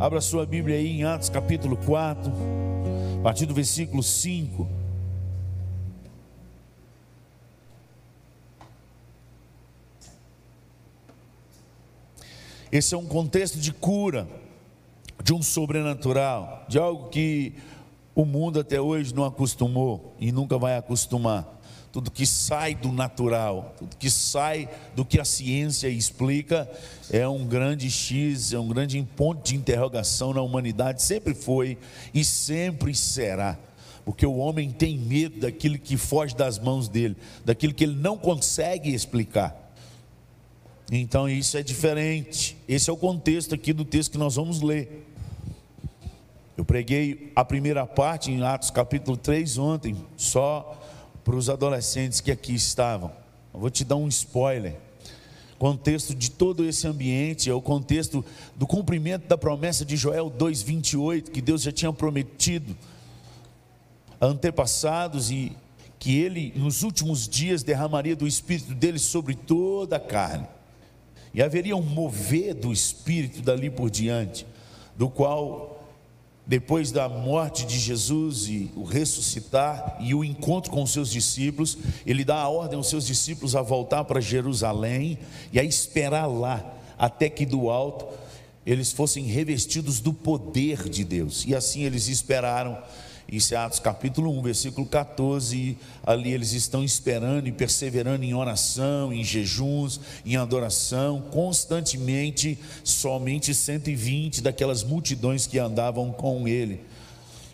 Abra sua Bíblia aí em Atos capítulo 4, a partir do versículo 5. Esse é um contexto de cura, de um sobrenatural, de algo que o mundo até hoje não acostumou e nunca vai acostumar. Tudo que sai do natural, tudo que sai do que a ciência explica, é um grande X, é um grande ponto de interrogação na humanidade, sempre foi e sempre será. Porque o homem tem medo daquilo que foge das mãos dele, daquilo que ele não consegue explicar. Então isso é diferente. Esse é o contexto aqui do texto que nós vamos ler. Eu preguei a primeira parte em Atos capítulo 3 ontem, só para os adolescentes que aqui estavam. Eu vou te dar um spoiler. O contexto de todo esse ambiente é o contexto do cumprimento da promessa de Joel 2:28, que Deus já tinha prometido a antepassados e que ele nos últimos dias derramaria do espírito dele sobre toda a carne e haveria um mover do Espírito dali por diante, do qual, depois da morte de Jesus e o ressuscitar e o encontro com os seus discípulos, ele dá a ordem aos seus discípulos a voltar para Jerusalém e a esperar lá, até que do alto eles fossem revestidos do poder de Deus. E assim eles esperaram isso é Atos capítulo 1, versículo 14. Ali eles estão esperando e perseverando em oração, em jejuns, em adoração, constantemente, somente 120 daquelas multidões que andavam com ele.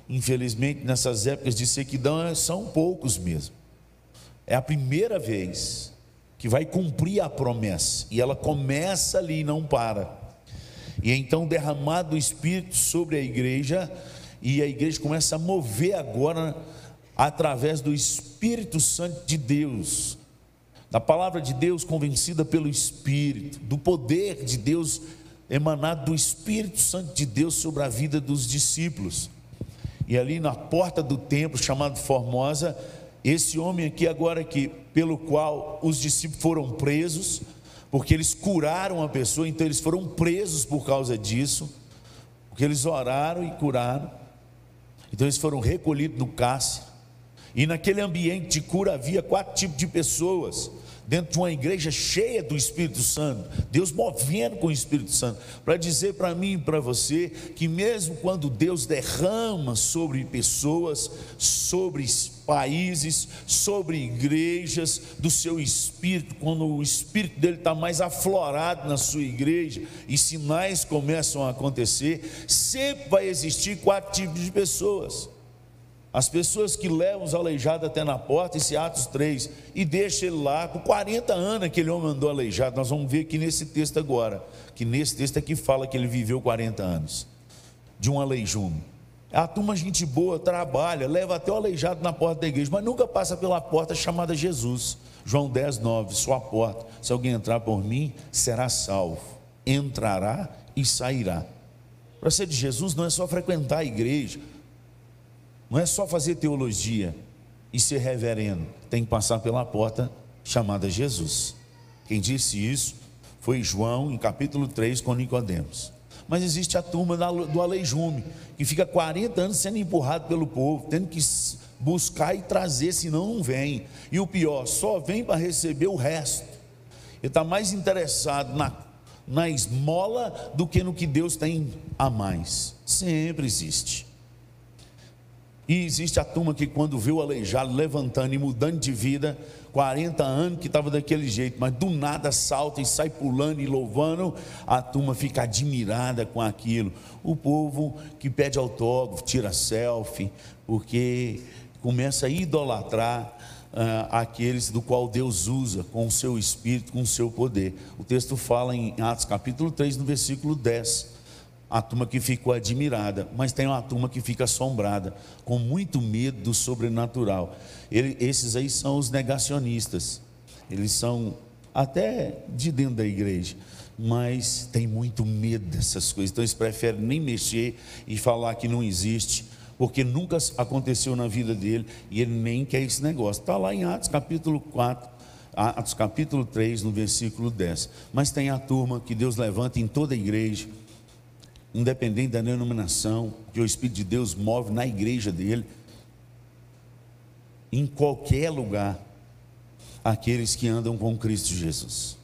Infelizmente, nessas épocas de sequidão, são poucos mesmo. É a primeira vez que vai cumprir a promessa, e ela começa ali e não para. E então, derramado o Espírito sobre a igreja, e a igreja começa a mover agora através do Espírito Santo de Deus, da palavra de Deus convencida pelo Espírito, do poder de Deus emanado do Espírito Santo de Deus sobre a vida dos discípulos. E ali na porta do templo, chamado Formosa, esse homem aqui agora que pelo qual os discípulos foram presos, porque eles curaram a pessoa, então eles foram presos por causa disso, porque eles oraram e curaram. Então eles foram recolhidos no cárcere. E naquele ambiente de cura havia quatro tipos de pessoas. Dentro de uma igreja cheia do Espírito Santo, Deus movendo com o Espírito Santo, para dizer para mim e para você que, mesmo quando Deus derrama sobre pessoas, sobre países, sobre igrejas do seu espírito, quando o espírito dele está mais aflorado na sua igreja e sinais começam a acontecer, sempre vai existir quatro tipos de pessoas. As pessoas que levam os aleijados até na porta, esse Atos 3, e deixa ele lá, com 40 anos aquele homem andou aleijado. Nós vamos ver aqui nesse texto agora, que nesse texto aqui fala que ele viveu 40 anos, de um aleijume. A turma, gente boa, trabalha, leva até o aleijado na porta da igreja, mas nunca passa pela porta chamada Jesus. João 10, 9, sua porta. Se alguém entrar por mim, será salvo. Entrará e sairá. Para ser de Jesus não é só frequentar a igreja, não é só fazer teologia e ser reverendo, tem que passar pela porta chamada Jesus. Quem disse isso foi João, em capítulo 3, com Nicodemos mas existe a turma do aleijume, que fica 40 anos sendo empurrado pelo povo, tendo que buscar e trazer, senão não vem. E o pior, só vem para receber o resto. Ele está mais interessado na, na esmola do que no que Deus tem a mais. Sempre existe. E existe a turma que, quando vê o aleijado levantando e mudando de vida, 40 anos que estava daquele jeito, mas do nada salta e sai pulando e louvando, a turma fica admirada com aquilo. O povo que pede autógrafo, tira selfie, porque começa a idolatrar uh, aqueles do qual Deus usa com o seu espírito, com o seu poder. O texto fala em Atos capítulo 3, no versículo 10 a turma que ficou admirada, mas tem uma turma que fica assombrada, com muito medo do sobrenatural. Ele, esses aí são os negacionistas, eles são até de dentro da igreja, mas tem muito medo dessas coisas, então eles preferem nem mexer e falar que não existe, porque nunca aconteceu na vida dele e ele nem quer esse negócio. Está lá em Atos capítulo 4, Atos capítulo 3, no versículo 10. Mas tem a turma que Deus levanta em toda a igreja independente da denominação, que o Espírito de Deus move na igreja dele, em qualquer lugar, aqueles que andam com Cristo Jesus.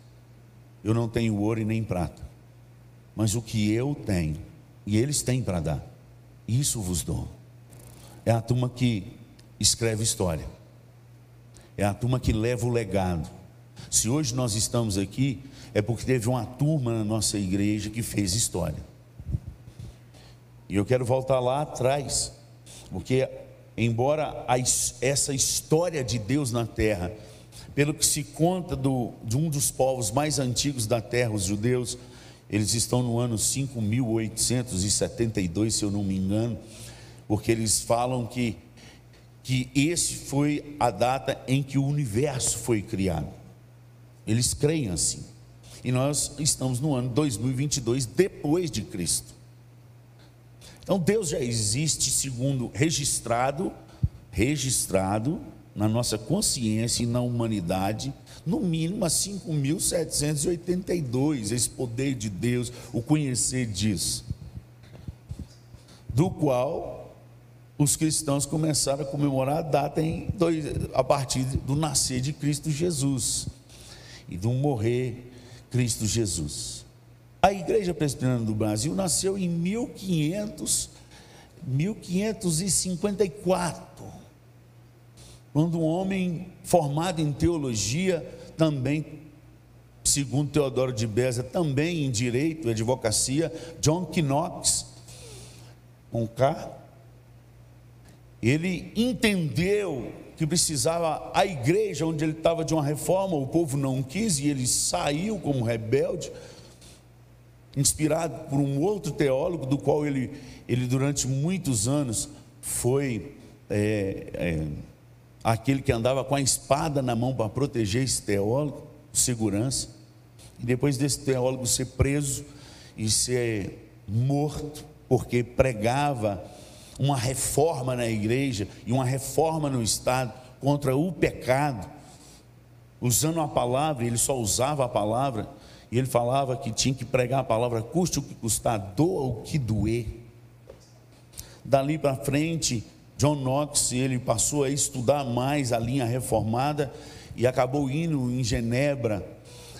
Eu não tenho ouro e nem prata, mas o que eu tenho, e eles têm para dar, isso vos dou. É a turma que escreve história, é a turma que leva o legado. Se hoje nós estamos aqui, é porque teve uma turma na nossa igreja que fez história. E eu quero voltar lá atrás, porque, embora a, essa história de Deus na terra, pelo que se conta do, de um dos povos mais antigos da terra, os judeus, eles estão no ano 5872, se eu não me engano, porque eles falam que, que esse foi a data em que o universo foi criado. Eles creem assim. E nós estamos no ano 2022 depois de Cristo. Então Deus já existe segundo registrado, registrado na nossa consciência e na humanidade, no mínimo a 5.782, esse poder de Deus, o conhecer disso, do qual os cristãos começaram a comemorar a data em dois, a partir do nascer de Cristo Jesus e do morrer Cristo Jesus. A Igreja Presbiteriana do Brasil nasceu em 1500, 1554, quando um homem formado em teologia, também, segundo Teodoro de Beza, também em direito e advocacia, John Knox, com K, ele entendeu que precisava a igreja onde ele estava de uma reforma, o povo não quis e ele saiu como rebelde inspirado por um outro teólogo, do qual ele, ele durante muitos anos foi é, é, aquele que andava com a espada na mão para proteger esse teólogo, segurança. E depois desse teólogo ser preso e ser morto, porque pregava uma reforma na igreja e uma reforma no Estado contra o pecado, usando a palavra, ele só usava a palavra e ele falava que tinha que pregar a palavra, custe o que custar, doa o que doer. Dali para frente, John Knox, ele passou a estudar mais a linha reformada e acabou indo em Genebra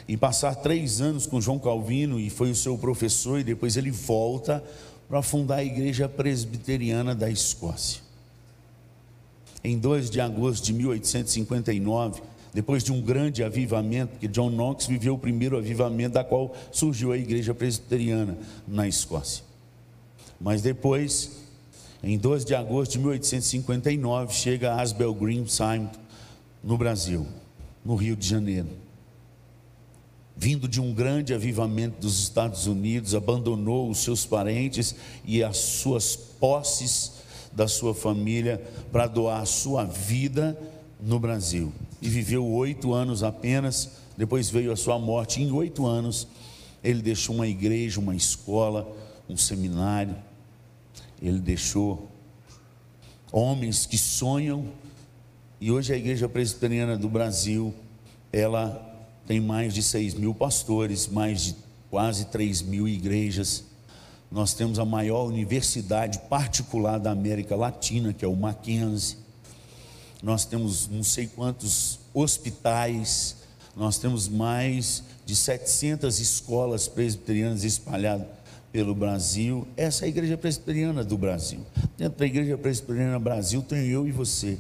e passar três anos com João Calvino e foi o seu professor e depois ele volta para fundar a igreja presbiteriana da Escócia. Em 2 de agosto de 1859, depois de um grande avivamento, que John Knox viveu o primeiro avivamento da qual surgiu a igreja presbiteriana na Escócia. Mas depois, em 12 de agosto de 1859, chega Asbel Green Simon no Brasil, no Rio de Janeiro. Vindo de um grande avivamento dos Estados Unidos, abandonou os seus parentes e as suas posses da sua família para doar a sua vida no Brasil e viveu oito anos apenas. Depois veio a sua morte. Em oito anos, ele deixou uma igreja, uma escola, um seminário. Ele deixou homens que sonham. E hoje a Igreja Presbiteriana do Brasil, ela tem mais de seis mil pastores, mais de quase três mil igrejas. Nós temos a maior universidade particular da América Latina, que é o Mackenzie nós temos não sei quantos hospitais, nós temos mais de 700 escolas presbiterianas espalhadas pelo Brasil. Essa é a igreja presbiteriana do Brasil. Dentro da igreja presbiteriana Brasil tem eu e você.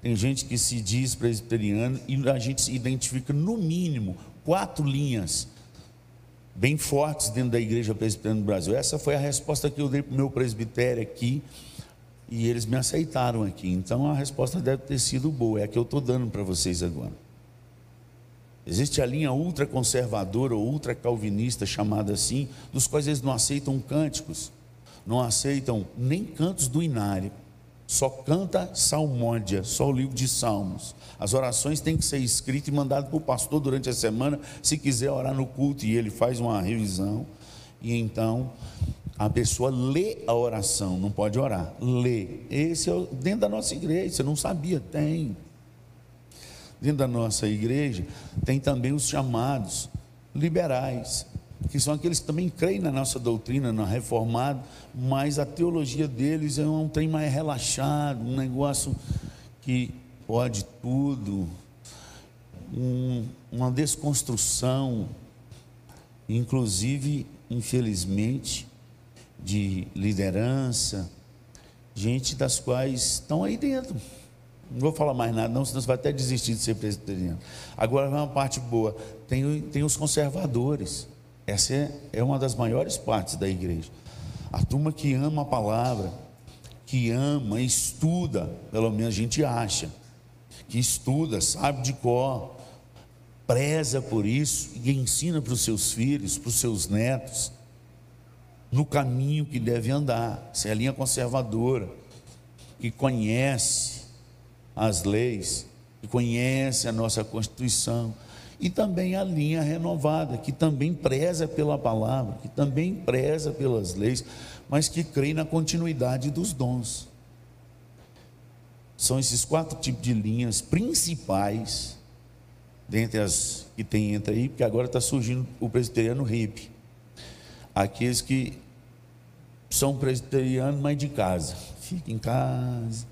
Tem gente que se diz presbiteriano e a gente identifica no mínimo quatro linhas bem fortes dentro da igreja presbiteriana do Brasil. Essa foi a resposta que eu dei para o meu presbitério aqui e eles me aceitaram aqui. Então a resposta deve ter sido boa, é a que eu estou dando para vocês agora. Existe a linha ultraconservadora ou ultracalvinista, chamada assim, dos quais eles não aceitam cânticos, não aceitam nem cantos do inário, só canta salmódia, só o livro de salmos. As orações têm que ser escritas e mandadas para o pastor durante a semana, se quiser orar no culto, e ele faz uma revisão, e então a pessoa lê a oração, não pode orar, lê. Esse é dentro da nossa igreja, você não sabia? Tem. Dentro da nossa igreja tem também os chamados liberais, que são aqueles que também creem na nossa doutrina, na reformada, mas a teologia deles é um trem mais relaxado, um negócio que pode tudo, um, uma desconstrução, inclusive, infelizmente, de liderança, gente das quais estão aí dentro. Não vou falar mais nada, não, senão você vai até desistir de ser presbiteriano. Agora vem uma parte boa: tem, tem os conservadores. Essa é, é uma das maiores partes da igreja. A turma que ama a palavra, que ama, estuda, pelo menos a gente acha, que estuda, sabe de cor, preza por isso e ensina para os seus filhos, para os seus netos, no caminho que deve andar. Essa é a linha conservadora, que conhece as leis, que conhece a nossa Constituição, e também a linha renovada, que também preza pela palavra, que também preza pelas leis, mas que crê na continuidade dos dons. São esses quatro tipos de linhas principais dentre as que tem entre aí, porque agora está surgindo o presbiteriano hippie. Aqueles que são presbiterianos, mas de casa. Fica em casa,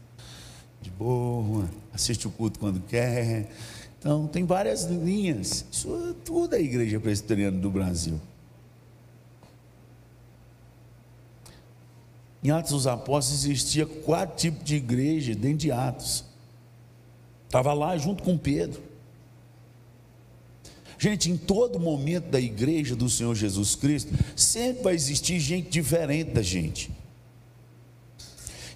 de boa, assiste o culto quando quer. Então, tem várias linhas. Isso é tudo a igreja presbiteriana do Brasil. Em Atos dos Apóstolos existia quatro tipos de igreja dentro de Atos. Estava lá junto com Pedro. Gente, em todo momento da igreja do Senhor Jesus Cristo, sempre vai existir gente diferente da gente.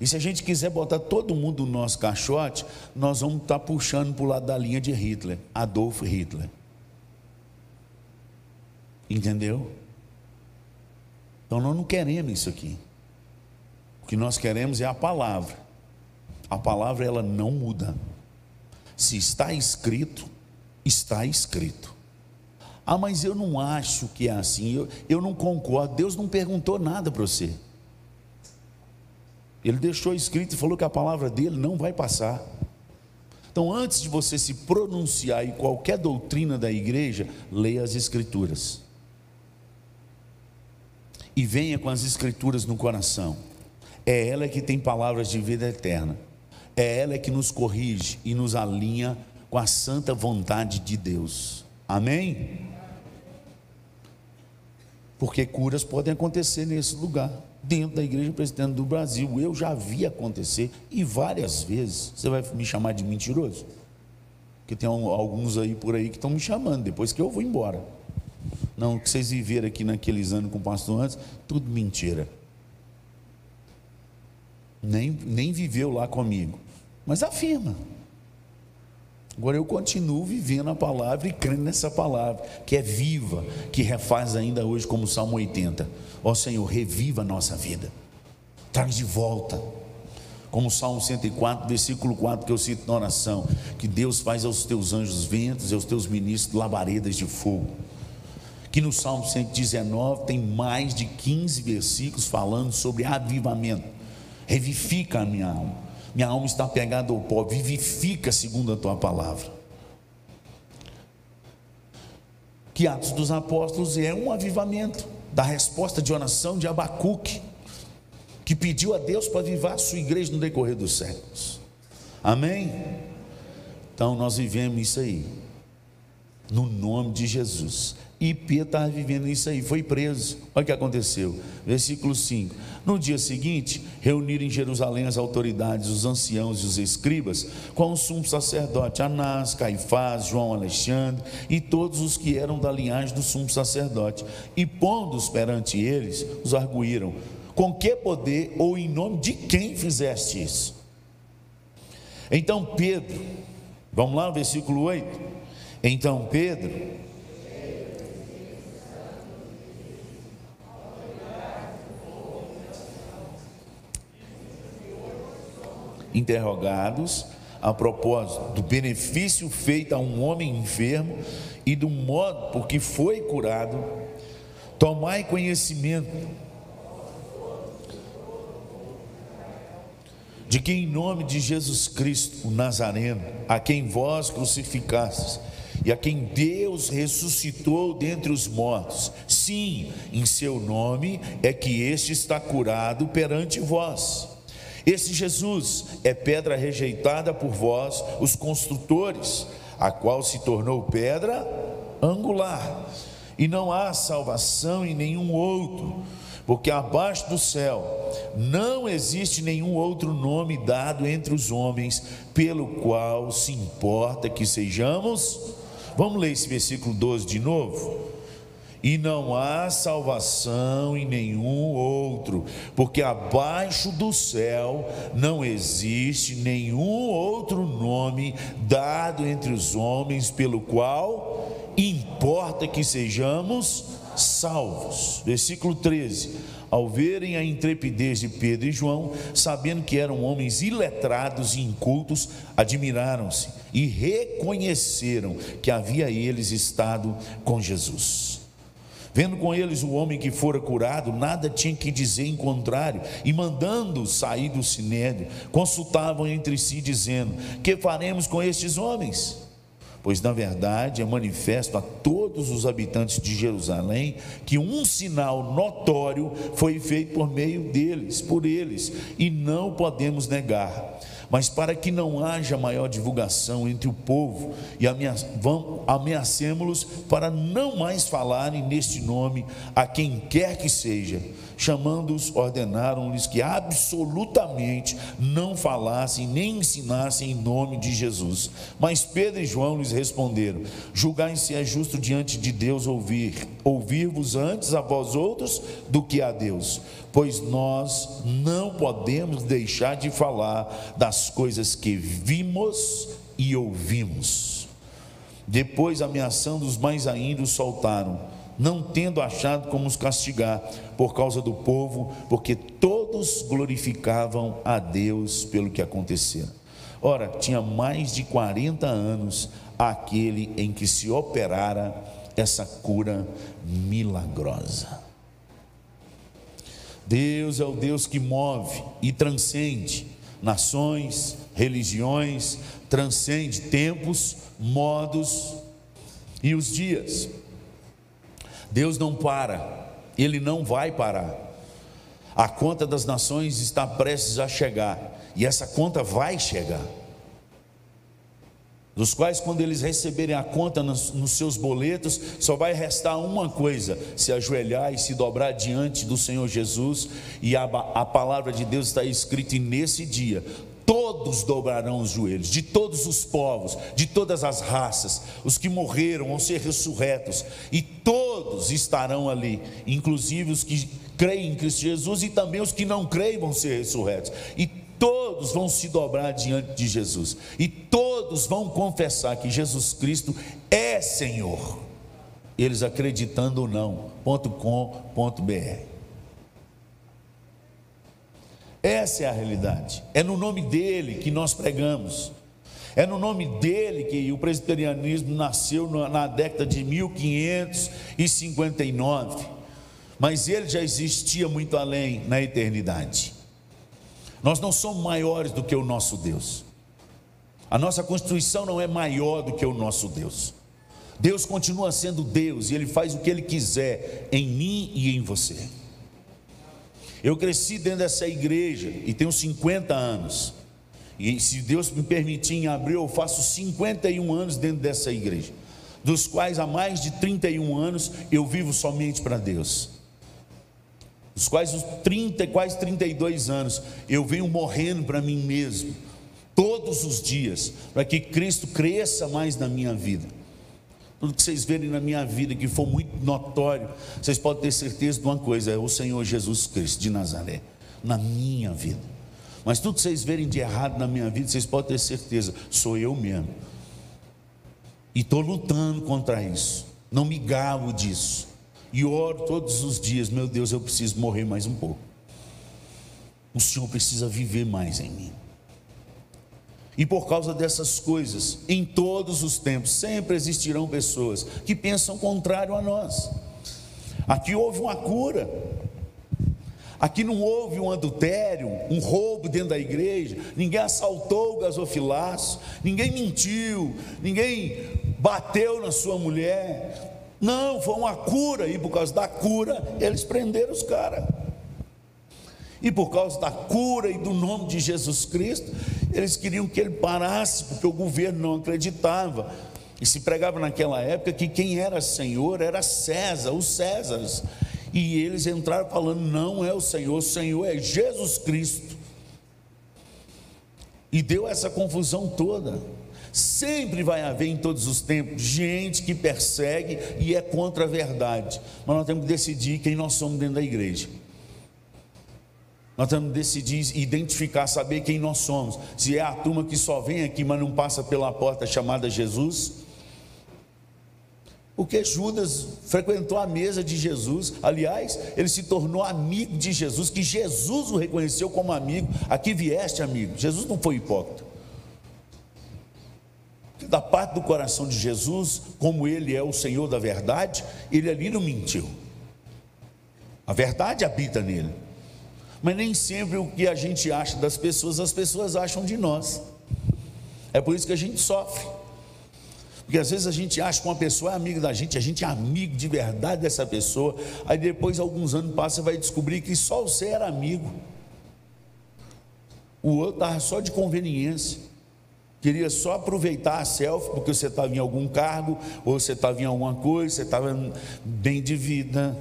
E se a gente quiser botar todo mundo no nosso caixote, nós vamos estar puxando para o lado da linha de Hitler, Adolf Hitler. Entendeu? Então nós não queremos isso aqui. O que nós queremos é a palavra. A palavra ela não muda. Se está escrito, está escrito. Ah, mas eu não acho que é assim, eu, eu não concordo. Deus não perguntou nada para você. Ele deixou escrito e falou que a palavra dele não vai passar. Então, antes de você se pronunciar em qualquer doutrina da igreja, leia as Escrituras. E venha com as Escrituras no coração. É ela que tem palavras de vida eterna. É ela que nos corrige e nos alinha com a santa vontade de Deus. Amém? Porque curas podem acontecer nesse lugar, dentro da igreja presidente do Brasil. Eu já vi acontecer e várias vezes. Você vai me chamar de mentiroso? Porque tem alguns aí por aí que estão me chamando depois que eu vou embora. Não, que vocês viveram aqui naqueles anos com o pastor antes, tudo mentira. Nem, nem viveu lá comigo. Mas afirma. Agora eu continuo vivendo a palavra e crendo nessa palavra, que é viva, que refaz ainda hoje, como o Salmo 80. Ó Senhor, reviva a nossa vida, traz de volta. Como o Salmo 104, versículo 4, que eu cito na oração: que Deus faz aos teus anjos ventos e aos teus ministros labaredas de fogo. Que no Salmo 119 tem mais de 15 versículos falando sobre avivamento. Revifica a minha alma minha alma está pegada ao pó, vivifica segundo a tua palavra. Que Atos dos Apóstolos é um avivamento da resposta de oração de Abacuque, que pediu a Deus para avivar a sua igreja no decorrer dos séculos. Amém? Então nós vivemos isso aí, no nome de Jesus. E Pedro estava vivendo isso aí, foi preso. Olha o que aconteceu. Versículo 5. No dia seguinte, reuniram em Jerusalém as autoridades, os anciãos e os escribas, com o sumo sacerdote Anás, Caifás, João Alexandre e todos os que eram da linhagem do sumo sacerdote. E pondo-os perante eles, os arguíram: Com que poder ou em nome de quem fizeste isso? Então Pedro, vamos lá, versículo 8. Então Pedro interrogados a propósito do benefício feito a um homem enfermo e do modo por que foi curado, tomai conhecimento de que em nome de Jesus Cristo, o Nazareno, a quem vós crucificastes e a quem Deus ressuscitou dentre os mortos. Sim, em seu nome é que este está curado perante vós. Esse Jesus é pedra rejeitada por vós, os construtores, a qual se tornou pedra angular. E não há salvação em nenhum outro, porque abaixo do céu não existe nenhum outro nome dado entre os homens pelo qual se importa que sejamos Vamos ler esse versículo 12 de novo? E não há salvação em nenhum outro, porque abaixo do céu não existe nenhum outro nome dado entre os homens pelo qual importa que sejamos salvos. Versículo 13 ao verem a intrepidez de Pedro e João, sabendo que eram homens iletrados e incultos, admiraram-se e reconheceram que havia eles estado com Jesus. Vendo com eles o homem que fora curado, nada tinha que dizer em contrário, e mandando sair do sinédrio, consultavam entre si, dizendo: Que faremos com estes homens? pois na verdade é manifesto a todos os habitantes de Jerusalém que um sinal notório foi feito por meio deles, por eles, e não podemos negar. Mas para que não haja maior divulgação entre o povo, e ameacemos-los para não mais falarem neste nome a quem quer que seja chamando-os, ordenaram-lhes que absolutamente não falassem nem ensinassem em nome de Jesus. Mas Pedro e João lhes responderam: Julgai se é justo diante de Deus ouvir, ouvir-vos antes a vós outros do que a Deus, pois nós não podemos deixar de falar das coisas que vimos e ouvimos. Depois, ameaçando-os mais ainda, os soltaram não tendo achado como os castigar por causa do povo, porque todos glorificavam a Deus pelo que aconteceu. Ora, tinha mais de 40 anos aquele em que se operara essa cura milagrosa. Deus é o Deus que move e transcende nações, religiões, transcende tempos, modos e os dias. Deus não para, Ele não vai parar. A conta das nações está prestes a chegar, e essa conta vai chegar. Dos quais, quando eles receberem a conta nos, nos seus boletos, só vai restar uma coisa: se ajoelhar e se dobrar diante do Senhor Jesus, e a, a palavra de Deus está escrita nesse dia: todos dobrarão os joelhos, de todos os povos, de todas as raças, os que morreram vão ser ressurretos, e todos estarão ali, inclusive os que creem em Cristo Jesus e também os que não creem vão ser ressurretos, e todos vão se dobrar diante de Jesus, e todos vão confessar que Jesus Cristo é Senhor, eles acreditando ou não, ponto com, ponto br. Essa é a realidade. É no nome dele que nós pregamos. É no nome dele que o presbiterianismo nasceu na década de 1559. Mas ele já existia muito além na eternidade. Nós não somos maiores do que o nosso Deus. A nossa constituição não é maior do que o nosso Deus. Deus continua sendo Deus e ele faz o que ele quiser em mim e em você. Eu cresci dentro dessa igreja e tenho 50 anos. E se Deus me permitir, em abril eu faço 51 anos dentro dessa igreja, dos quais há mais de 31 anos eu vivo somente para Deus. Dos quais os 30, quase 32 anos eu venho morrendo para mim mesmo, todos os dias, para que Cristo cresça mais na minha vida. Tudo que vocês verem na minha vida que for muito notório, vocês podem ter certeza de uma coisa: é o Senhor Jesus Cristo de Nazaré, na minha vida. Mas tudo que vocês verem de errado na minha vida, vocês podem ter certeza, sou eu mesmo. E estou lutando contra isso, não me gabo disso. E oro todos os dias: meu Deus, eu preciso morrer mais um pouco. O Senhor precisa viver mais em mim. E por causa dessas coisas, em todos os tempos, sempre existirão pessoas que pensam contrário a nós. Aqui houve uma cura. Aqui não houve um adultério, um roubo dentro da igreja, ninguém assaltou o gasofilaço, ninguém mentiu, ninguém bateu na sua mulher. Não, foi uma cura, e por causa da cura, eles prenderam os caras. E por causa da cura e do nome de Jesus Cristo, eles queriam que ele parasse, porque o governo não acreditava. E se pregava naquela época que quem era Senhor era César, os Césares. E eles entraram falando: não é o Senhor, o Senhor é Jesus Cristo. E deu essa confusão toda. Sempre vai haver em todos os tempos gente que persegue e é contra a verdade. Mas nós temos que decidir quem nós somos dentro da igreja. Nós temos que decidir, identificar, saber quem nós somos. Se é a turma que só vem aqui, mas não passa pela porta chamada Jesus. Porque Judas frequentou a mesa de Jesus, aliás, ele se tornou amigo de Jesus, que Jesus o reconheceu como amigo. Aqui vieste amigo. Jesus não foi hipócrita. Da parte do coração de Jesus, como ele é o Senhor da verdade, ele ali não mentiu. A verdade habita nele. Mas nem sempre o que a gente acha das pessoas, as pessoas acham de nós. É por isso que a gente sofre. Porque às vezes a gente acha que uma pessoa é amiga da gente, a gente é amigo de verdade dessa pessoa, aí depois, alguns anos passam, vai descobrir que só você era amigo. O outro estava só de conveniência. Queria só aproveitar a selfie, porque você estava em algum cargo, ou você estava em alguma coisa, você estava bem de vida.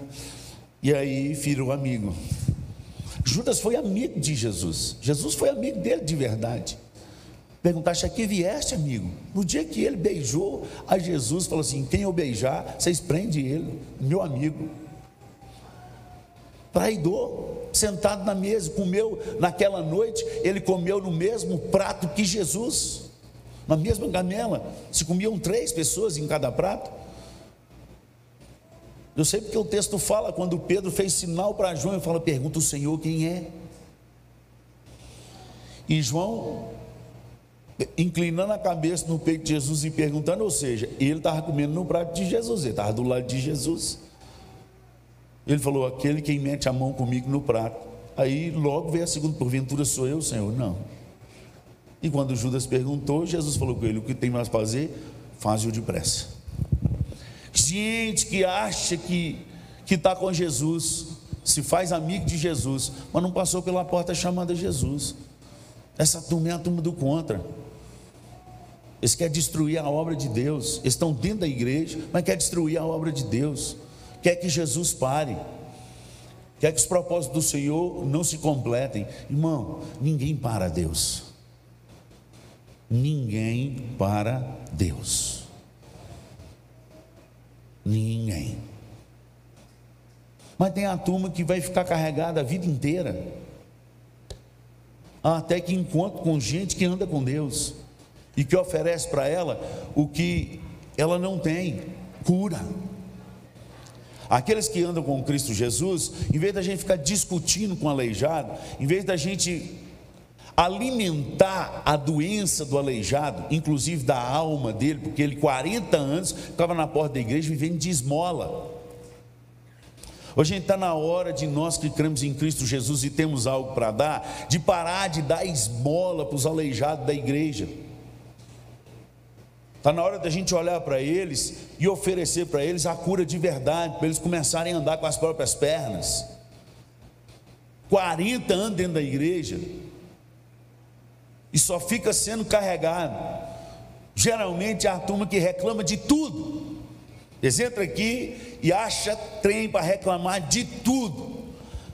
E aí virou amigo. Judas foi amigo de Jesus. Jesus foi amigo dele de verdade. Perguntaste a que vieste, amigo? No dia que ele beijou a Jesus, falou assim: quem eu beijar, vocês prendem ele, meu amigo. Traidor, sentado na mesa, comeu naquela noite, ele comeu no mesmo prato que Jesus, na mesma gamela. Se comiam três pessoas em cada prato. Eu sei porque o texto fala, quando Pedro fez sinal para João, ele fala: pergunta o Senhor quem é. E João inclinando a cabeça no peito de Jesus e perguntando, ou seja, ele estava comendo no prato de Jesus, ele estava do lado de Jesus. Ele falou: aquele quem mete a mão comigo no prato. Aí logo veio a segunda, porventura sou eu, Senhor? Não. E quando Judas perguntou, Jesus falou com ele: o que tem mais fazer, faz-o depressa. Gente que acha que está com Jesus, se faz amigo de Jesus, mas não passou pela porta chamada Jesus. Essa turma é a turma do contra. Eles querem destruir a obra de Deus. Eles estão dentro da igreja, mas querem destruir a obra de Deus. Quer que Jesus pare. Quer que os propósitos do Senhor não se completem. Irmão, ninguém para Deus. Ninguém para Deus. Ninguém. Mas tem a turma que vai ficar carregada a vida inteira. Até que encontre com gente que anda com Deus e que oferece para ela o que ela não tem: cura. Aqueles que andam com Cristo Jesus, em vez da gente ficar discutindo com o aleijado, em vez da gente alimentar a doença do aleijado, inclusive da alma dele, porque ele 40 anos ficava na porta da igreja vivendo de esmola. Hoje está na hora de nós que cremos em Cristo Jesus e temos algo para dar, de parar de dar esmola para os aleijados da igreja. Está na hora da gente olhar para eles e oferecer para eles a cura de verdade, para eles começarem a andar com as próprias pernas. 40 anos dentro da igreja e só fica sendo carregado. Geralmente é a turma que reclama de tudo. Eles entram aqui e acha trem para reclamar de tudo.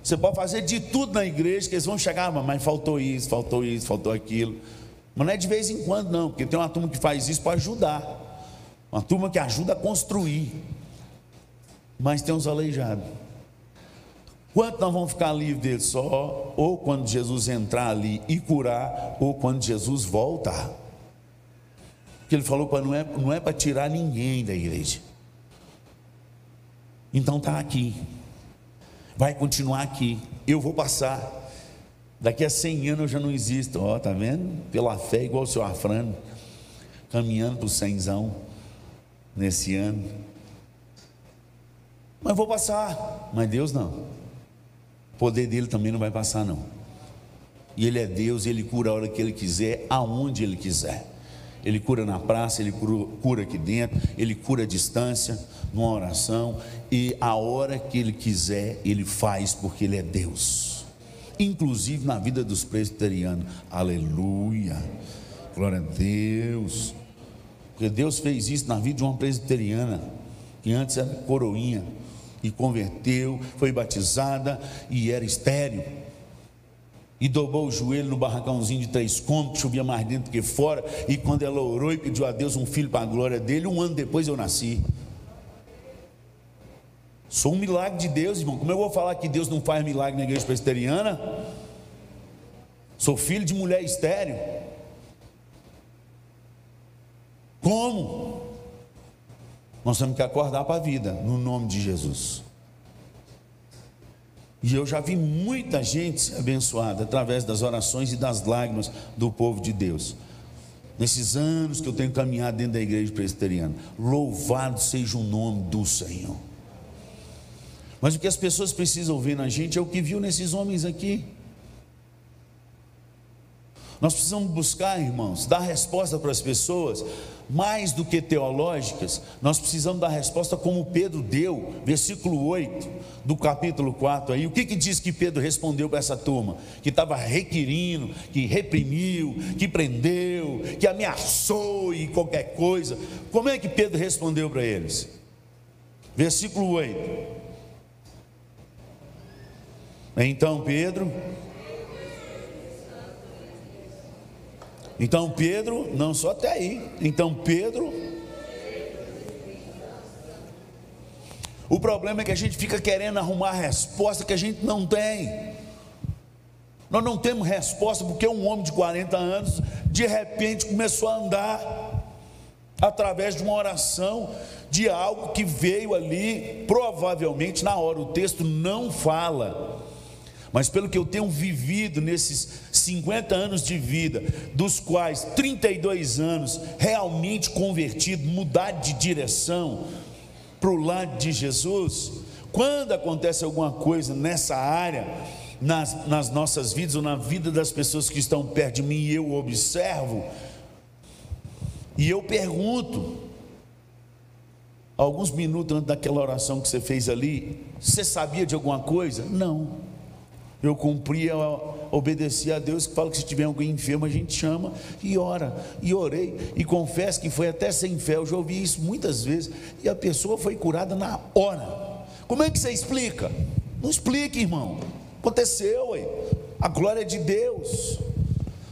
Você pode fazer de tudo na igreja, que eles vão chegar, mas faltou isso, faltou isso, faltou aquilo. Mas não é de vez em quando, não, porque tem uma turma que faz isso para ajudar. Uma turma que ajuda a construir. Mas tem uns aleijados. Quanto nós vamos ficar livres deles? Só ou quando Jesus entrar ali e curar, ou quando Jesus voltar. Porque ele falou que não é, não é para tirar ninguém da igreja. Então está aqui. Vai continuar aqui. Eu vou passar. Daqui a 100 anos eu já não existo, ó, tá vendo? Pela fé, igual o seu Afrano, caminhando para o cenzão nesse ano. Mas vou passar, mas Deus não. Poder dele também não vai passar, não. E ele é Deus, ele cura a hora que ele quiser, aonde ele quiser. Ele cura na praça, ele cura, cura aqui dentro, ele cura à distância, numa oração, e a hora que ele quiser, ele faz, porque ele é Deus. Inclusive na vida dos presbiterianos. Aleluia. Glória a Deus. Porque Deus fez isso na vida de uma presbiteriana, que antes era coroinha, e converteu, foi batizada e era estéreo e dobrou o joelho no barracãozinho de três cômodos, chovia mais dentro que fora, e quando ela orou e pediu a Deus um filho para a glória dele, um ano depois eu nasci. Sou um milagre de Deus, irmão. Como eu vou falar que Deus não faz milagre na igreja presbiteriana? Sou filho de mulher estéreo. Como? Nós temos que acordar para a vida, no nome de Jesus. E eu já vi muita gente ser abençoada através das orações e das lágrimas do povo de Deus. Nesses anos que eu tenho caminhado dentro da igreja presbiteriana, louvado seja o nome do Senhor. Mas o que as pessoas precisam ver na gente é o que viu nesses homens aqui. Nós precisamos buscar, irmãos, dar resposta para as pessoas, mais do que teológicas, nós precisamos dar resposta como Pedro deu, versículo 8 do capítulo 4 aí. O que, que diz que Pedro respondeu para essa turma? Que estava requerindo, que reprimiu, que prendeu, que ameaçou e qualquer coisa. Como é que Pedro respondeu para eles? Versículo 8. Então Pedro Então Pedro, não só até aí. Então Pedro. O problema é que a gente fica querendo arrumar resposta que a gente não tem. Nós não temos resposta porque um homem de 40 anos de repente começou a andar através de uma oração de algo que veio ali, provavelmente na hora o texto não fala mas pelo que eu tenho vivido nesses 50 anos de vida, dos quais 32 anos realmente convertido, mudar de direção para o lado de Jesus, quando acontece alguma coisa nessa área, nas, nas nossas vidas ou na vida das pessoas que estão perto de mim e eu observo, e eu pergunto, alguns minutos antes daquela oração que você fez ali, você sabia de alguma coisa? Não. Eu cumpria, obedeci a Deus que fala que se tiver alguém enfermo a gente chama e ora. E orei e confesso que foi até sem fé. Eu já ouvi isso muitas vezes e a pessoa foi curada na hora. Como é que você explica? Não explique, irmão. Aconteceu, ué. A glória é de Deus.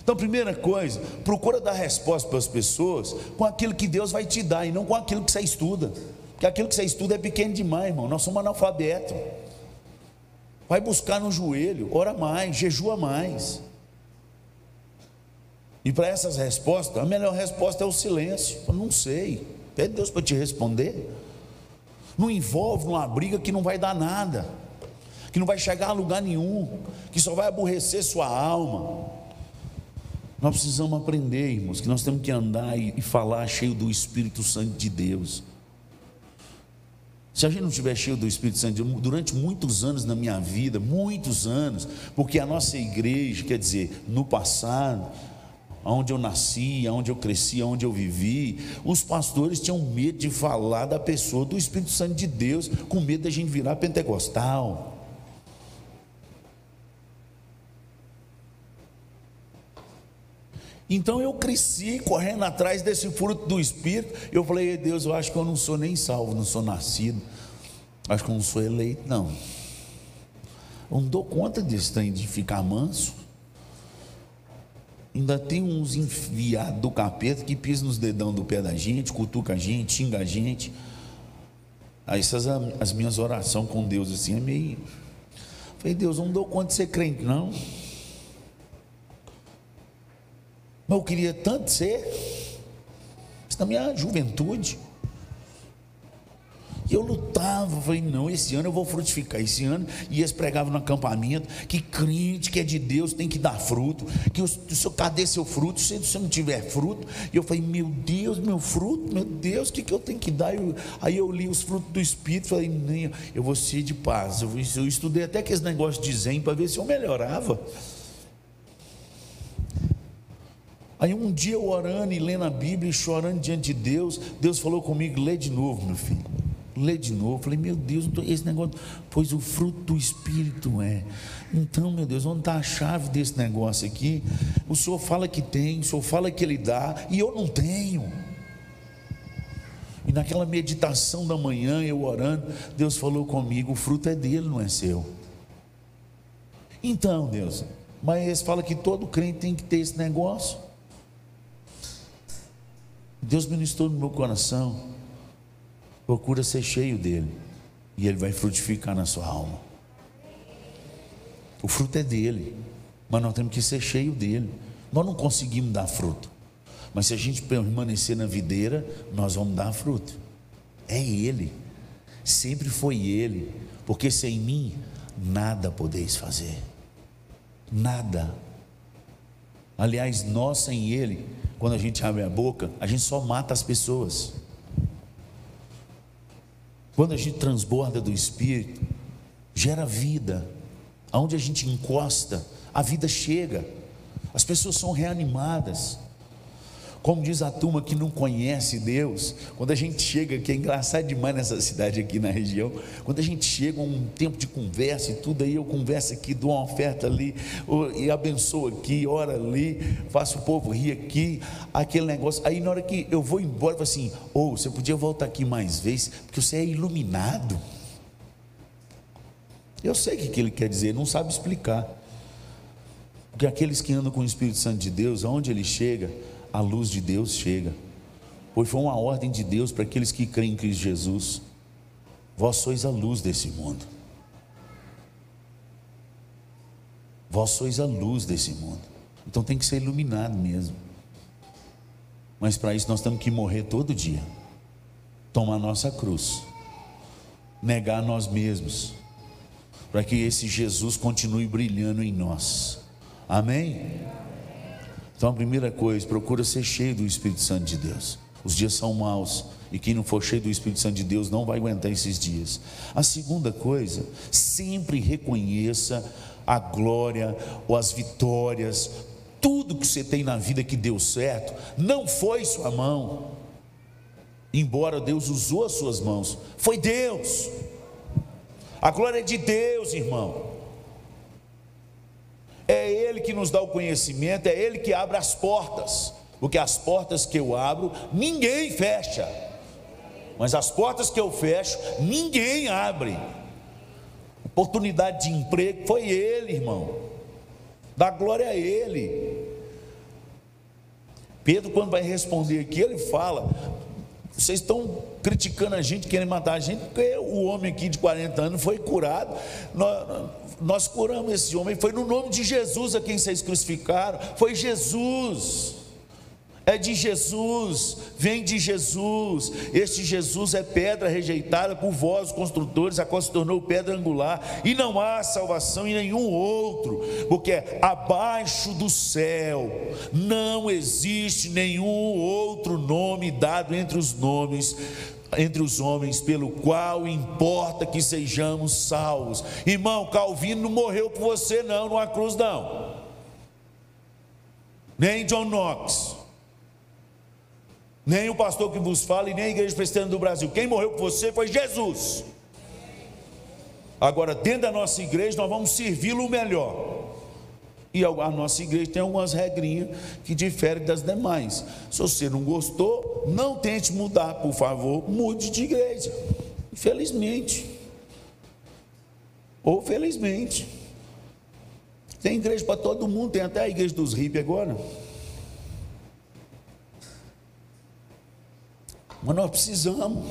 Então, primeira coisa, procura dar resposta para as pessoas com aquilo que Deus vai te dar e não com aquilo que você estuda. Porque aquilo que você estuda é pequeno demais, irmão. Nós somos analfabetos. Vai buscar no joelho, ora mais, jejua mais. E para essas respostas, a melhor resposta é o silêncio. Eu não sei. Pede Deus para te responder. Não envolve numa briga que não vai dar nada, que não vai chegar a lugar nenhum, que só vai aborrecer sua alma. Nós precisamos aprender, irmãos, que nós temos que andar e, e falar cheio do Espírito Santo de Deus. Se a gente não estiver cheio do Espírito Santo durante muitos anos na minha vida, muitos anos, porque a nossa igreja, quer dizer, no passado, onde eu nasci, onde eu cresci, onde eu vivi, os pastores tinham medo de falar da pessoa do Espírito Santo de Deus, com medo da gente virar pentecostal. Então eu cresci correndo atrás desse fruto do Espírito. Eu falei, Deus, eu acho que eu não sou nem salvo, não sou nascido. Acho que eu não sou eleito, não. Eu não dou conta desse trem de ficar manso. Ainda tem uns enviados do capeta que pisam nos dedão do pé da gente, cutuca a gente, xinga a gente. Aí essas as minhas orações com Deus assim é meio. Falei, Deus, eu não dou conta de ser crente, não. Mas eu queria tanto ser, isso na minha juventude. E eu lutava, falei, não, esse ano eu vou frutificar. Esse ano, e eles pregavam no acampamento que crente que é de Deus tem que dar fruto. Que o, seu, cadê seu fruto? Se você não tiver fruto, e eu falei, meu Deus, meu fruto, meu Deus, o que, que eu tenho que dar? Eu, aí eu li os frutos do Espírito, falei, nem, eu vou ser de paz. Eu, eu estudei até aqueles negócios de zen para ver se eu melhorava. Aí um dia eu orando e lendo a Bíblia e chorando diante de Deus, Deus falou comigo: lê de novo, meu filho. Lê de novo. Falei, meu Deus, esse negócio, pois o fruto do Espírito é. Então, meu Deus, onde está a chave desse negócio aqui? O Senhor fala que tem, o Senhor fala que Ele dá, e eu não tenho. E naquela meditação da manhã, eu orando, Deus falou comigo: o fruto é dele, não é seu. Então, Deus, mas fala que todo crente tem que ter esse negócio. Deus ministrou no meu coração. Procura ser cheio dele, e ele vai frutificar na sua alma. O fruto é dele, mas nós temos que ser cheio dele. Nós não conseguimos dar fruto, mas se a gente permanecer na videira, nós vamos dar fruto. É ele, sempre foi ele, porque sem mim nada podeis fazer. Nada. Aliás, nós sem ele, quando a gente abre a boca, a gente só mata as pessoas. Quando a gente transborda do Espírito, gera vida. Aonde a gente encosta, a vida chega. As pessoas são reanimadas. Como diz a turma que não conhece Deus, quando a gente chega, que é engraçado demais nessa cidade aqui na região, quando a gente chega um tempo de conversa e tudo, aí eu converso aqui, dou uma oferta ali, e abençoo aqui, ora ali, faço o povo rir aqui, aquele negócio. Aí na hora que eu vou embora, eu falo assim: ou oh, você podia voltar aqui mais vezes, porque você é iluminado. Eu sei o que ele quer dizer, não sabe explicar. Porque aqueles que andam com o Espírito Santo de Deus, aonde ele chega, a luz de Deus chega. Pois foi uma ordem de Deus para aqueles que creem em Cristo Jesus. Vós sois a luz desse mundo. Vós sois a luz desse mundo. Então tem que ser iluminado mesmo. Mas para isso nós temos que morrer todo dia. Tomar nossa cruz. Negar nós mesmos. Para que esse Jesus continue brilhando em nós. Amém? Então a primeira coisa, procura ser cheio do Espírito Santo de Deus. Os dias são maus e quem não for cheio do Espírito Santo de Deus não vai aguentar esses dias. A segunda coisa, sempre reconheça a glória ou as vitórias, tudo que você tem na vida que deu certo, não foi sua mão. Embora Deus usou as suas mãos, foi Deus. A glória é de Deus, irmão é Ele que nos dá o conhecimento, é Ele que abre as portas, porque as portas que eu abro, ninguém fecha, mas as portas que eu fecho, ninguém abre. Oportunidade de emprego foi Ele, irmão, dá glória a Ele. Pedro, quando vai responder aqui, ele fala: vocês estão criticando a gente, querem matar a gente, porque o homem aqui de 40 anos foi curado. Nós, nós curamos esse homem, foi no nome de Jesus a quem vocês crucificaram, foi Jesus. É de Jesus, vem de Jesus. Este Jesus é pedra rejeitada por vós, construtores, a qual se tornou pedra angular, e não há salvação em nenhum outro, porque abaixo do céu não existe nenhum outro nome dado entre os nomes entre os homens, pelo qual importa que sejamos salvos. Irmão, Calvino não morreu por você, não, numa cruz, não. Nem John Knox, nem o pastor que vos fala, e nem a igreja presbiteriana do Brasil. Quem morreu por você foi Jesus. Agora, dentro da nossa igreja, nós vamos servi-lo melhor. E a nossa igreja tem algumas regrinhas que diferem das demais. Se você não gostou, não tente mudar, por favor, mude de igreja. Infelizmente. Ou felizmente. Tem igreja para todo mundo, tem até a igreja dos hippies agora. Mas nós precisamos.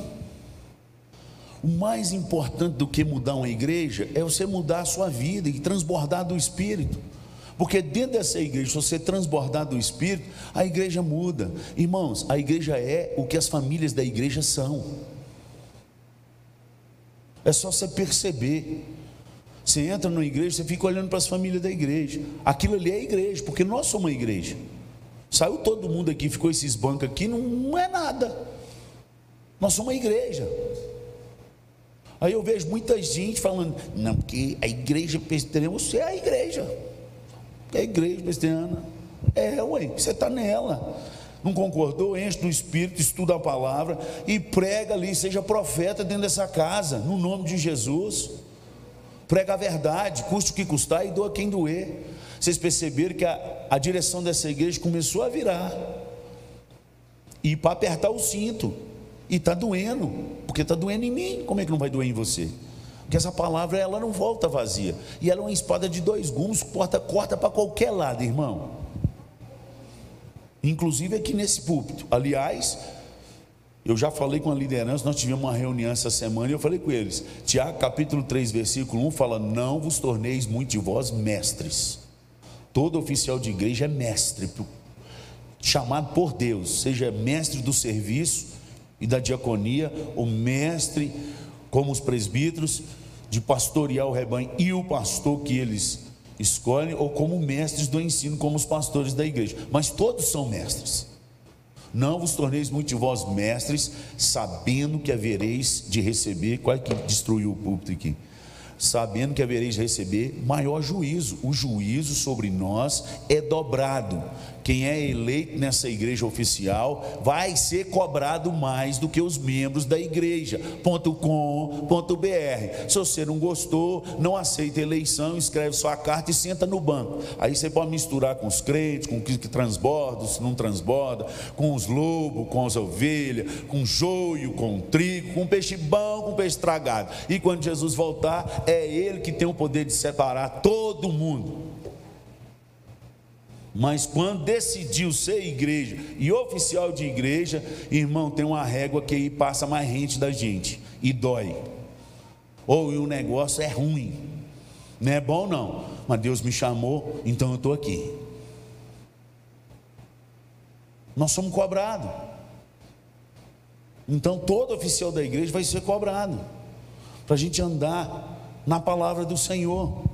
O mais importante do que mudar uma igreja é você mudar a sua vida e transbordar do Espírito. Porque dentro dessa igreja, se você transbordar do Espírito, a igreja muda. Irmãos, a igreja é o que as famílias da igreja são. É só você perceber. Você entra na igreja, você fica olhando para as famílias da igreja. Aquilo ali é a igreja, porque nós somos uma igreja. Saiu todo mundo aqui, ficou esses bancos aqui, não, é nada. Nós somos uma igreja. Aí eu vejo muita gente falando, não, porque a igreja você é a igreja. É igreja presbiteriana. É, ué, você está nela. Não concordou? Enche do Espírito, estuda a palavra e prega ali, seja profeta dentro dessa casa, no nome de Jesus. Prega a verdade, custe o que custar e doa quem doer. Vocês perceberam que a, a direção dessa igreja começou a virar e para apertar o cinto. E está doendo, porque está doendo em mim. Como é que não vai doer em você? Porque essa palavra ela não volta vazia. E ela é uma espada de dois gumes, corta, corta para qualquer lado, irmão. Inclusive aqui nesse púlpito. Aliás, eu já falei com a liderança, nós tivemos uma reunião essa semana e eu falei com eles. Tiago capítulo 3, versículo 1 fala: Não vos torneis muito de vós mestres. Todo oficial de igreja é mestre, chamado por Deus, seja mestre do serviço e da diaconia, ou mestre, como os presbíteros, de pastorear o rebanho e o pastor que eles escolhem, ou como mestres do ensino, como os pastores da igreja. Mas todos são mestres. Não vos torneis muito de vós mestres, sabendo que havereis de receber, qual é que destruiu o púlpito aqui? Sabendo que havereis de receber maior juízo. O juízo sobre nós é dobrado quem é eleito nessa igreja oficial vai ser cobrado mais do que os membros da igreja. Ponto com, ponto br. Se você não gostou, não aceita eleição, escreve sua carta e senta no banco. Aí você pode misturar com os crentes, com o que transborda, se não transborda, com os lobos, com as ovelhas, com joio, com trigo, com peixe bom, com peixe estragado. E quando Jesus voltar, é ele que tem o poder de separar todo mundo. Mas quando decidiu ser igreja e oficial de igreja, irmão, tem uma régua que aí passa mais rente da gente e dói. Ou o negócio é ruim. Não é bom não, mas Deus me chamou, então eu estou aqui. Nós somos cobrados. Então todo oficial da igreja vai ser cobrado. Para a gente andar na palavra do Senhor.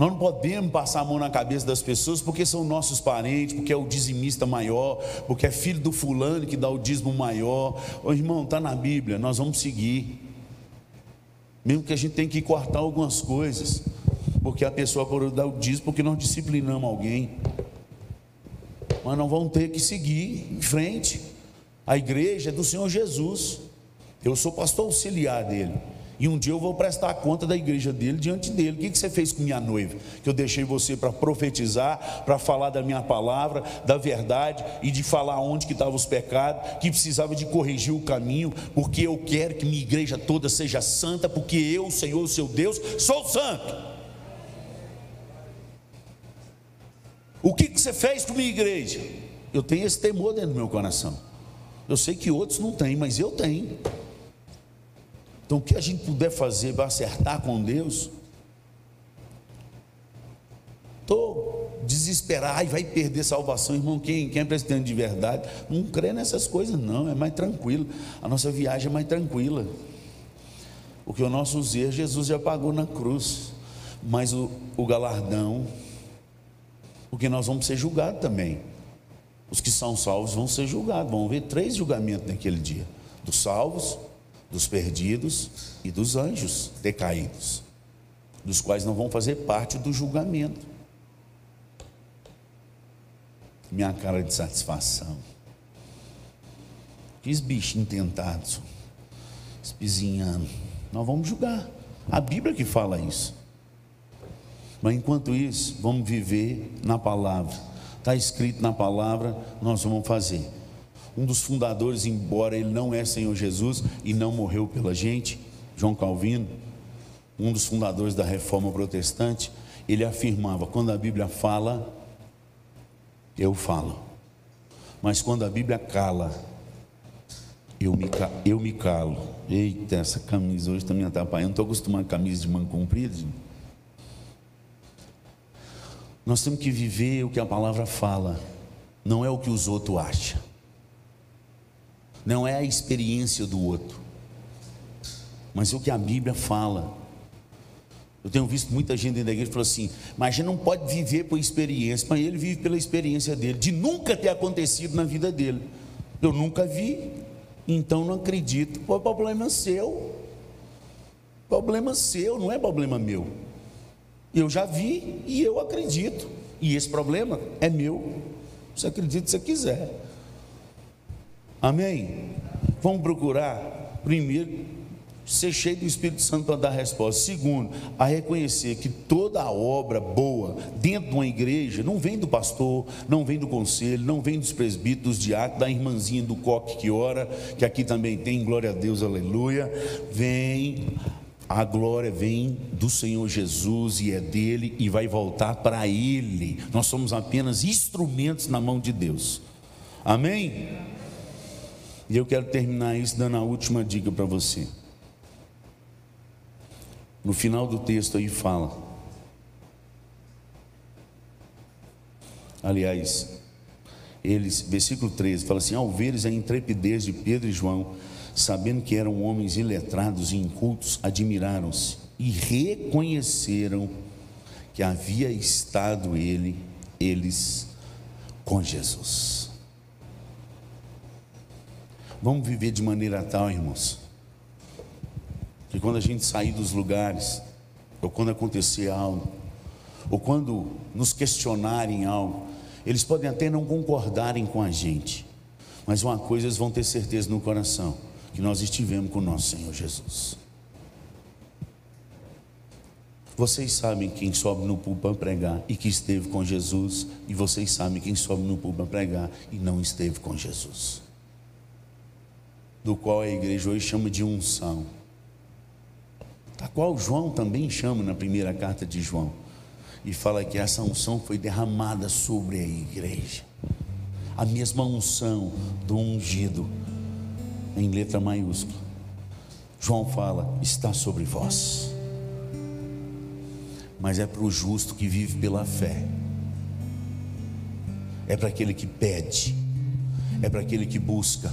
Nós não podemos passar a mão na cabeça das pessoas porque são nossos parentes, porque é o dizimista maior, porque é filho do fulano que dá o dízimo maior. Ô irmão, está na Bíblia, nós vamos seguir. Mesmo que a gente tenha que cortar algumas coisas, porque a pessoa por dar o dízimo, porque nós disciplinamos alguém. Mas não vão ter que seguir em frente. A igreja é do Senhor Jesus. Eu sou pastor auxiliar dele. E um dia eu vou prestar conta da igreja dele diante dele. O que você fez com minha noiva? Que eu deixei você para profetizar, para falar da minha palavra, da verdade e de falar onde que estavam os pecados, que precisava de corrigir o caminho, porque eu quero que minha igreja toda seja santa, porque eu, Senhor, seu Deus, sou santo. O que, que você fez com minha igreja? Eu tenho esse temor dentro do meu coração. Eu sei que outros não têm, mas eu tenho. Então, o que a gente puder fazer para acertar com Deus, estou desesperado, e vai perder salvação, irmão. Quem, quem é presidente de verdade não crê nessas coisas, não, é mais tranquilo. A nossa viagem é mais tranquila. Porque o nosso erros Jesus já pagou na cruz, mas o, o galardão, porque nós vamos ser julgados também. Os que são salvos vão ser julgados, vão haver três julgamentos naquele dia: dos salvos, dos perdidos e dos anjos decaídos, dos quais não vão fazer parte do julgamento. Minha cara de satisfação. Que bichinhos tentados, espizinhando. Nós vamos julgar. A Bíblia que fala isso. Mas enquanto isso, vamos viver na palavra. Está escrito na palavra, nós vamos fazer um dos fundadores, embora ele não é Senhor Jesus e não morreu pela gente, João Calvino, um dos fundadores da reforma protestante, ele afirmava: quando a Bíblia fala, eu falo, mas quando a Bíblia cala, eu me, eu me calo. Eita, essa camisa hoje está me atrapalhando, estou acostumado com camisa de manga comprida. Nós temos que viver o que a palavra fala, não é o que os outros acham não é a experiência do outro, mas é o que a Bíblia fala. Eu tenho visto muita gente dentro da igreja falando assim, mas a gente não pode viver por experiência, mas ele vive pela experiência dele, de nunca ter acontecido na vida dele. Eu nunca vi, então não acredito. O problema é seu. Problema seu, não é problema meu. Eu já vi e eu acredito. E esse problema é meu. Você acredita se quiser. Amém? Vamos procurar, primeiro, ser cheio do Espírito Santo para dar resposta. Segundo, a reconhecer que toda a obra boa dentro de uma igreja não vem do pastor, não vem do conselho, não vem dos presbíteros, dos diáconos, da irmãzinha do coque que ora, que aqui também tem, glória a Deus, aleluia. Vem, a glória vem do Senhor Jesus e é dele e vai voltar para ele. Nós somos apenas instrumentos na mão de Deus. Amém? E eu quero terminar isso dando a última dica para você. No final do texto aí fala. Aliás, eles, versículo 13, fala assim: Ao veres a intrepidez de Pedro e João, sabendo que eram homens iletrados e incultos, admiraram-se e reconheceram que havia estado ele, eles com Jesus. Vamos viver de maneira tal, irmãos, que quando a gente sair dos lugares, ou quando acontecer algo, ou quando nos questionarem algo, eles podem até não concordarem com a gente, mas uma coisa eles vão ter certeza no coração: que nós estivemos com o nosso Senhor Jesus. Vocês sabem quem sobe no púlpito pregar e que esteve com Jesus, e vocês sabem quem sobe no púlpito pregar e não esteve com Jesus. Do qual a igreja hoje chama de unção a qual João também chama na primeira carta de João, e fala que essa unção foi derramada sobre a igreja, a mesma unção do ungido, em letra maiúscula. João fala: está sobre vós, mas é para o justo que vive pela fé, é para aquele que pede, é para aquele que busca,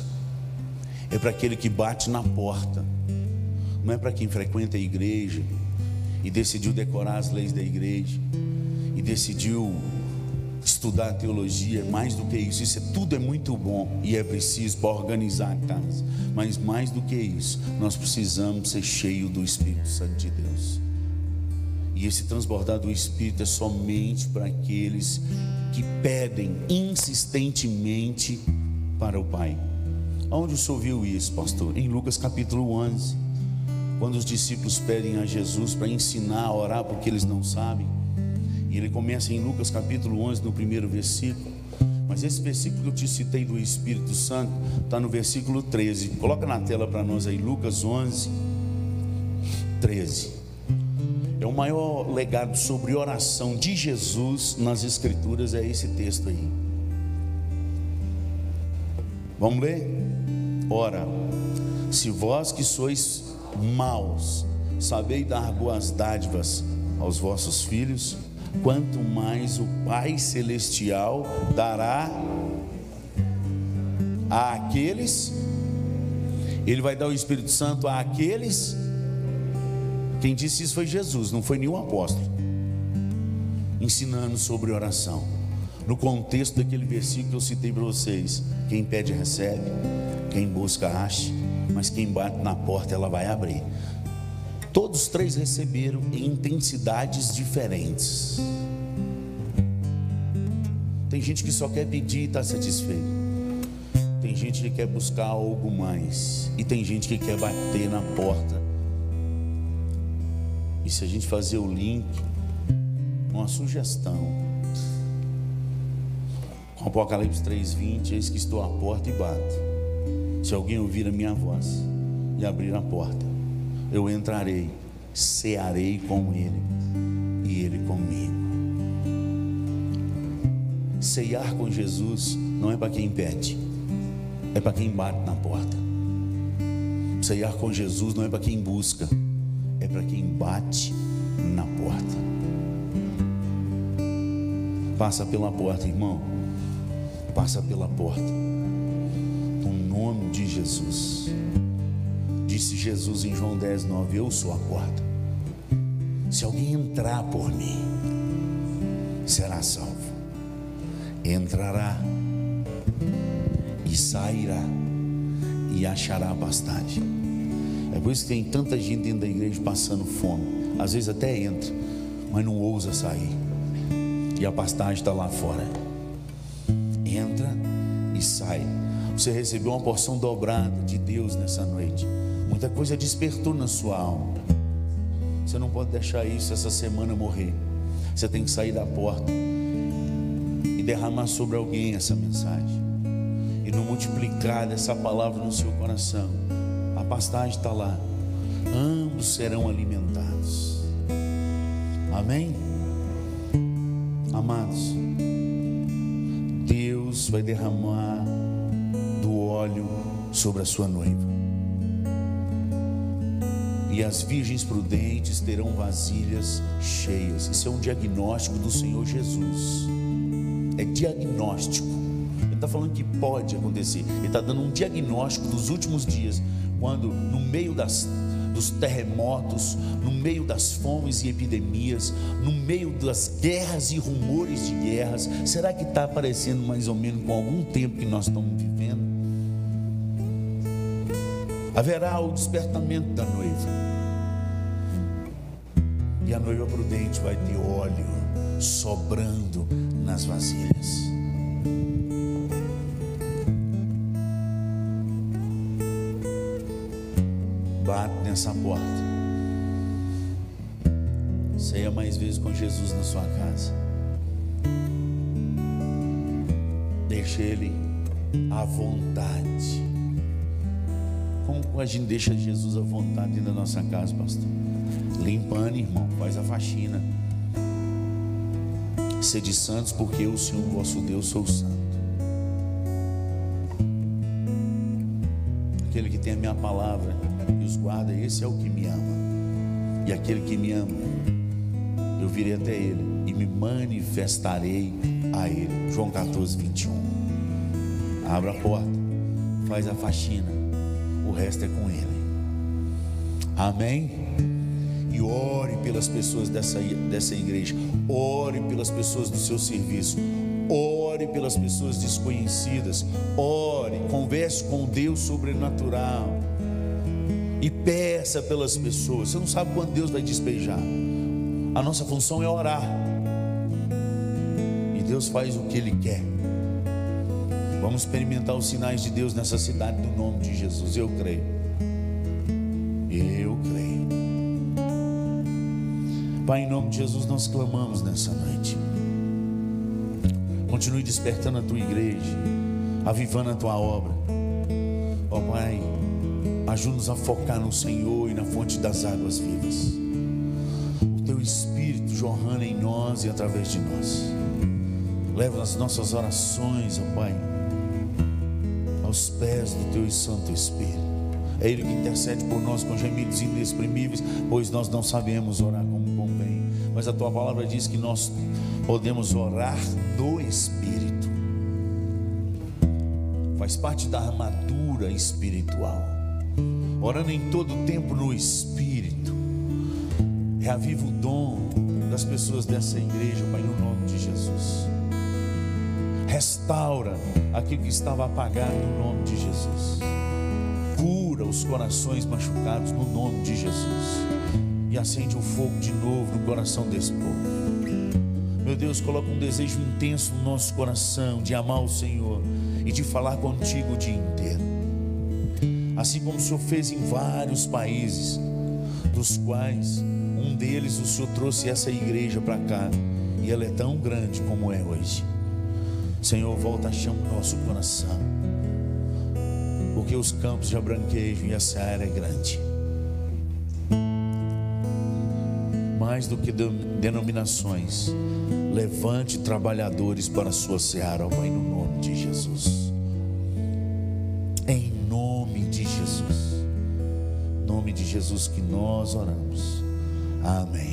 é para aquele que bate na porta não é para quem frequenta a igreja e decidiu decorar as leis da igreja e decidiu estudar teologia, mais do que isso, isso é, tudo é muito bom e é preciso para organizar a casa, mas mais do que isso, nós precisamos ser cheios do Espírito Santo de Deus. E esse transbordar do Espírito é somente para aqueles que pedem insistentemente para o Pai. Onde o senhor viu isso, pastor? Em Lucas capítulo 11 quando os discípulos pedem a Jesus para ensinar a orar porque eles não sabem. E ele começa em Lucas capítulo 11, no primeiro versículo. Mas esse versículo que eu te citei do Espírito Santo está no versículo 13. Coloca na tela para nós aí, Lucas 11, 13. É o maior legado sobre oração de Jesus nas Escrituras, é esse texto aí. Vamos ler? Ora, se vós que sois maus, sabei dar boas dádivas aos vossos filhos, quanto mais o Pai Celestial dará àqueles, Ele vai dar o Espírito Santo àqueles. Quem disse isso foi Jesus, não foi nenhum apóstolo, ensinando sobre oração. No contexto daquele versículo que eu citei para vocês: quem pede, recebe, quem busca, acha mas quem bate na porta ela vai abrir. Todos três receberam em intensidades diferentes. Tem gente que só quer pedir e está satisfeito. Tem gente que quer buscar algo mais. E tem gente que quer bater na porta. E se a gente fazer o link, uma sugestão. Com Apocalipse 3,20, eis que estou à porta e bato. Se alguém ouvir a minha voz e abrir a porta, eu entrarei, cearei com ele e ele comigo. Ceiar com Jesus não é para quem pede, é para quem bate na porta. Ceiar com Jesus não é para quem busca, é para quem bate na porta. Passa pela porta, irmão. Passa pela porta de Jesus. Disse Jesus em João 10, 9: Eu sou a porta. Se alguém entrar por mim, será salvo. Entrará e sairá e achará pastagem. É por isso que tem tanta gente dentro da igreja passando fome. Às vezes até entra, mas não ousa sair. E a pastagem está lá fora. Entra e sai. Você recebeu uma porção dobrada de Deus nessa noite. Muita coisa despertou na sua alma. Você não pode deixar isso essa semana morrer. Você tem que sair da porta e derramar sobre alguém essa mensagem. E não multiplicar essa palavra no seu coração. A pastagem está lá. Ambos serão alimentados. Amém? Amados, Deus vai derramar sobre a sua noiva. E as virgens prudentes terão vasilhas cheias. Isso é um diagnóstico do Senhor Jesus. É diagnóstico. Ele está falando que pode acontecer. Ele está dando um diagnóstico dos últimos dias, quando no meio das dos terremotos, no meio das fomes e epidemias, no meio das guerras e rumores de guerras. Será que está aparecendo mais ou menos com algum tempo que nós estamos vivendo? Haverá o despertamento da noiva. E a noiva prudente vai ter óleo sobrando nas vasilhas. bate nessa porta. Ceia mais vezes com Jesus na sua casa. Deixa Ele à vontade. Como a gente deixa Jesus à vontade dentro da nossa casa, pastor? Limpando, irmão, faz a faxina. Sede santos, porque eu, Senhor vosso Deus, sou santo. Aquele que tem a minha palavra e os guarda, esse é o que me ama. E aquele que me ama, eu virei até ele e me manifestarei a ele. João 14, 21. Abra a porta, faz a faxina, o resto é com ele. Amém? E ore pelas pessoas dessa, dessa igreja, ore pelas pessoas do seu serviço, ore pelas pessoas desconhecidas, ore, converse com Deus sobrenatural e peça pelas pessoas. Você não sabe quando Deus vai despejar. A nossa função é orar. E Deus faz o que Ele quer. Vamos experimentar os sinais de Deus nessa cidade no nome de Jesus. Eu creio. Eu creio. Pai, em nome de Jesus, nós clamamos nessa noite. Continue despertando a tua igreja, avivando a tua obra. Ó oh, Pai, Ajuda-nos a focar no Senhor e na fonte das águas vivas. O teu Espírito jorrando em nós e através de nós. Leva as nossas orações, ó Pai, aos pés do teu Santo Espírito. É Ele que intercede por nós com gemidos inexprimíveis, pois nós não sabemos orar como convém. Mas a tua palavra diz que nós podemos orar no Espírito. Faz parte da armadura espiritual orando em todo tempo no Espírito. Reaviva o dom das pessoas dessa igreja, Pai, no nome de Jesus. Restaura aquilo que estava apagado no nome de Jesus. Cura os corações machucados no nome de Jesus. E acende um fogo de novo no coração desse povo. Meu Deus, coloca um desejo intenso no nosso coração de amar o Senhor e de falar contigo o dia inteiro assim como o Senhor fez em vários países, dos quais um deles o Senhor trouxe essa igreja para cá, e ela é tão grande como é hoje. Senhor, volta a chama o nosso coração, porque os campos já branquejam e a seara é grande. Mais do que denominações, levante trabalhadores para a sua seara, Pai, no nome de Jesus. Jesus que nós oramos. Amém.